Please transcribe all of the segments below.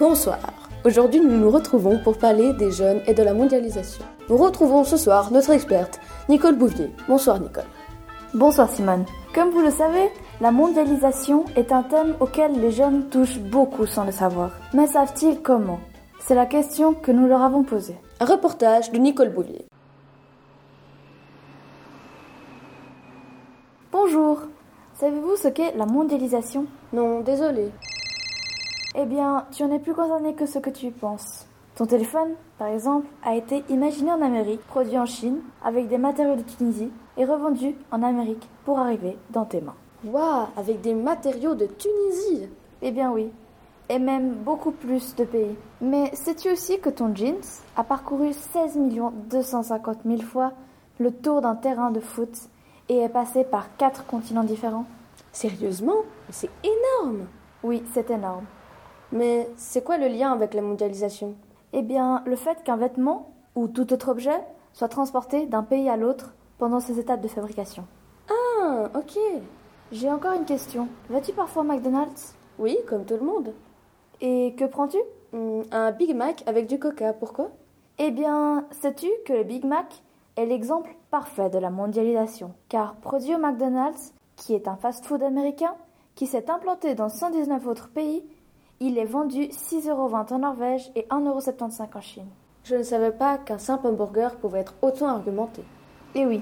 Bonsoir. Aujourd'hui, nous nous retrouvons pour parler des jeunes et de la mondialisation. Nous retrouvons ce soir notre experte, Nicole Bouvier. Bonsoir Nicole. Bonsoir Simone. Comme vous le savez, la mondialisation est un thème auquel les jeunes touchent beaucoup sans le savoir. Mais savent-ils comment? C'est la question que nous leur avons posée. Un reportage de Nicole Bouvier. Bonjour. Savez-vous ce qu'est la mondialisation? Non, désolé. Eh bien, tu en es plus concerné que ce que tu penses. Ton téléphone, par exemple, a été imaginé en Amérique, produit en Chine, avec des matériaux de Tunisie, et revendu en Amérique pour arriver dans tes mains. Waouh, avec des matériaux de Tunisie Eh bien oui, et même beaucoup plus de pays. Mais sais-tu aussi que ton jeans a parcouru 16 250 000 fois le tour d'un terrain de foot et est passé par quatre continents différents? Sérieusement? C'est énorme Oui, c'est énorme. Mais c'est quoi le lien avec la mondialisation? Eh bien, le fait qu'un vêtement ou tout autre objet soit transporté d'un pays à l'autre pendant ses étapes de fabrication. Ah, ok. J'ai encore une question. Vas-tu parfois au McDonald's? Oui, comme tout le monde. Et que prends-tu? Hmm, Un Big Mac avec du coca, pourquoi? Eh bien, sais-tu que le Big Mac est l'exemple parfait de la mondialisation? Car produit au McDonald's, qui est un fast-food américain, qui s'est implanté dans 119 autres pays, il est vendu 6,20€ en Norvège et 1,75€ en Chine. Je ne savais pas qu'un simple hamburger pouvait être autant argumenté. Et oui.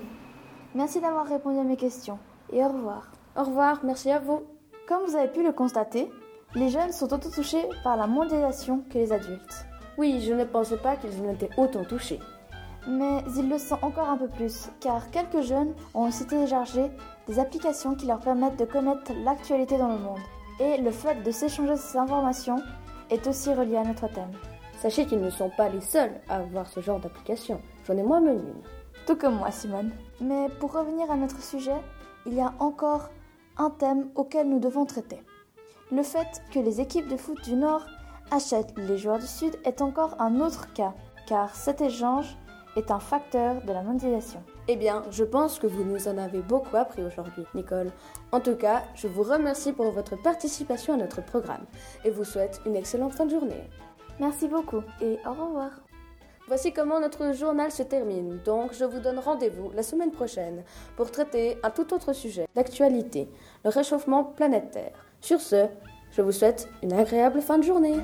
Merci d'avoir répondu à mes questions. Et au revoir. Au revoir, merci à vous. Comme vous avez pu le constater, les jeunes sont autant touchés par la mondialisation que les adultes. Oui, je ne pensais pas qu'ils en étaient autant touchés. Mais ils le sont encore un peu plus, car quelques jeunes ont aussi téléchargé des applications qui leur permettent de connaître l'actualité dans le monde. Et le fait de s'échanger ces informations est aussi relié à notre thème. Sachez qu'ils ne sont pas les seuls à avoir ce genre d'application. J'en ai moi-même une. Tout comme moi, Simone. Mais pour revenir à notre sujet, il y a encore un thème auquel nous devons traiter. Le fait que les équipes de foot du Nord achètent les joueurs du Sud est encore un autre cas, car cet échange est un facteur de la mondialisation. Eh bien, je pense que vous nous en avez beaucoup appris aujourd'hui, Nicole. En tout cas, je vous remercie pour votre participation à notre programme et vous souhaite une excellente fin de journée. Merci beaucoup et au revoir. Voici comment notre journal se termine. Donc, je vous donne rendez-vous la semaine prochaine pour traiter un tout autre sujet d'actualité, le réchauffement planétaire. Sur ce, je vous souhaite une agréable fin de journée.